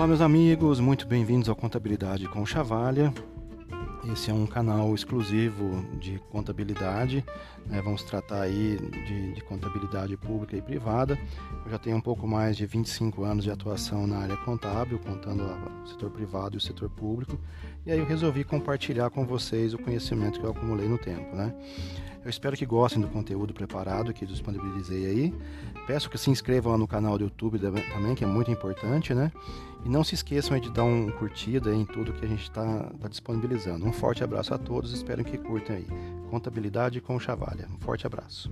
Olá, meus amigos, muito bem-vindos ao Contabilidade com Chavalha. Esse é um canal exclusivo de contabilidade. Né? Vamos tratar aí de, de, contabilidade pública e privada. Eu já tenho um pouco mais de 25 anos de atuação na área contábil, contando o setor privado e o setor público. E aí eu resolvi compartilhar com vocês o conhecimento que eu acumulei no tempo, né? Eu espero que gostem do conteúdo preparado que disponibilizei aí. Peço que se inscrevam lá no canal do YouTube também, que é muito importante, né? E não se esqueçam de dar um curtida em tudo que a gente está tá disponibilizando. Um forte abraço a todos, espero que curtem aí. Contabilidade com Chavalha. Um forte abraço.